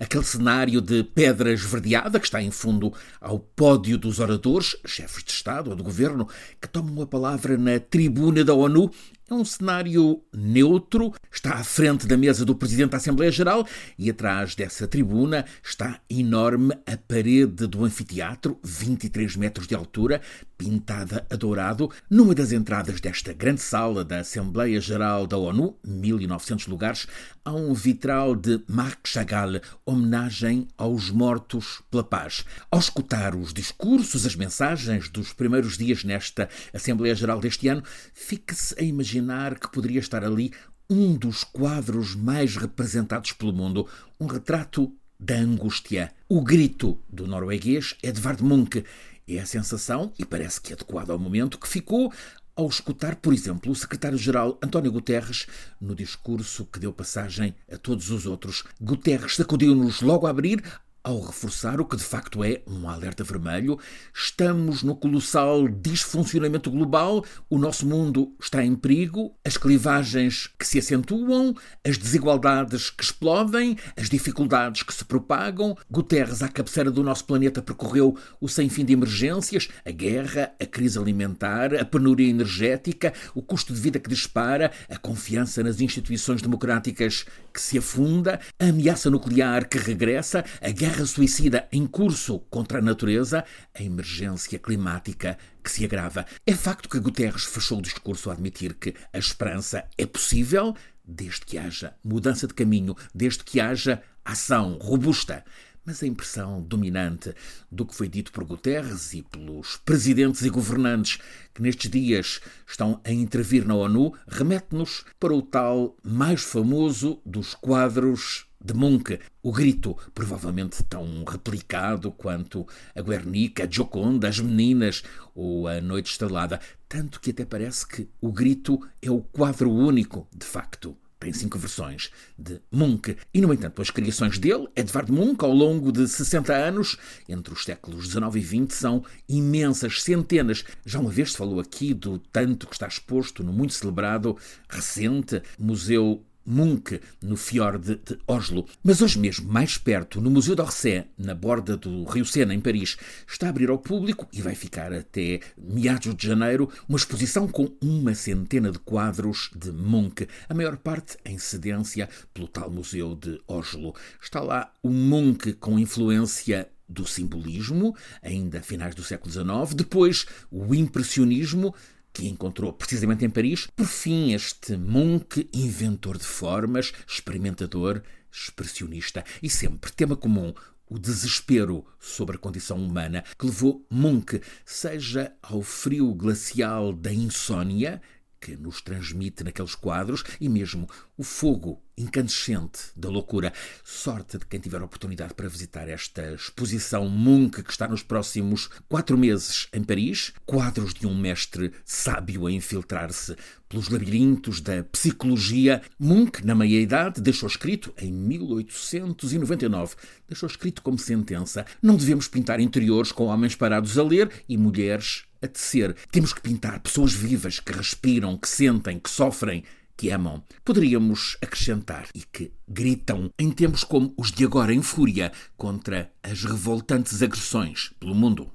Aquele cenário de pedra esverdeada que está em fundo ao pódio dos oradores, chefes de Estado ou de governo, que tomam a palavra na tribuna da ONU é um cenário neutro, está à frente da mesa do Presidente da Assembleia Geral e atrás dessa tribuna está enorme a parede do anfiteatro, 23 metros de altura, pintada a dourado. Numa das entradas desta grande sala da Assembleia Geral da ONU, 1900 lugares, há um vitral de Marc Chagall, homenagem aos mortos pela paz. Ao escutar os discursos, as mensagens dos primeiros dias nesta Assembleia Geral deste ano, fica-se a imaginar imaginar que poderia estar ali um dos quadros mais representados pelo mundo, um retrato da angústia. O grito do norueguês Edvard Munch é a sensação, e parece que adequada ao momento, que ficou ao escutar, por exemplo, o secretário-geral António Guterres no discurso que deu passagem a todos os outros. Guterres sacudiu-nos logo a abrir ao reforçar o que de facto é um alerta vermelho, estamos no colossal disfuncionamento global, o nosso mundo está em perigo, as clivagens que se acentuam, as desigualdades que explodem, as dificuldades que se propagam. Guterres, à cabeceira do nosso planeta, percorreu o sem fim de emergências, a guerra, a crise alimentar, a penúria energética, o custo de vida que dispara, a confiança nas instituições democráticas que se afunda, a ameaça nuclear que regressa, a guerra guerra suicida em curso contra a natureza, a emergência climática que se agrava. É facto que Guterres fechou o discurso a admitir que a esperança é possível desde que haja mudança de caminho, desde que haja ação robusta. Mas a impressão dominante do que foi dito por Guterres e pelos presidentes e governantes que nestes dias estão a intervir na ONU remete-nos para o tal mais famoso dos quadros de Munch, o grito, provavelmente tão replicado quanto a Guernica, a Gioconda, as Meninas ou a Noite Estrelada, tanto que até parece que o grito é o quadro único, de facto tem cinco versões de Munch. E, no entanto, as criações dele, Edvard Munch, ao longo de 60 anos, entre os séculos XIX e XX, são imensas, centenas. Já uma vez se falou aqui do tanto que está exposto no muito celebrado, recente Museu Munch, no fiord de Oslo. Mas hoje mesmo, mais perto, no Museu d'Orsay, na borda do Rio Sena, em Paris, está a abrir ao público e vai ficar até meados de janeiro uma exposição com uma centena de quadros de Munch, a maior parte em cedência pelo tal Museu de Oslo. Está lá o Munch com influência do simbolismo, ainda finais do século XIX, depois o impressionismo, que encontrou precisamente em Paris. Por fim, este Munch, inventor de formas, experimentador, expressionista e sempre tema comum o desespero sobre a condição humana que levou Munch, seja ao frio glacial da insônia, que nos transmite naqueles quadros, e mesmo o fogo incandescente da loucura. Sorte de quem tiver oportunidade para visitar esta exposição Munch, que está nos próximos quatro meses em Paris. Quadros de um mestre sábio a infiltrar-se pelos labirintos da psicologia. Munch, na meia-idade, deixou escrito, em 1899, deixou escrito como sentença: não devemos pintar interiores com homens parados a ler e mulheres a tecer. Temos que pintar pessoas vivas que respiram, que sentem, que sofrem, que amam. Poderíamos acrescentar e que gritam em tempos como os de agora em fúria contra as revoltantes agressões pelo mundo.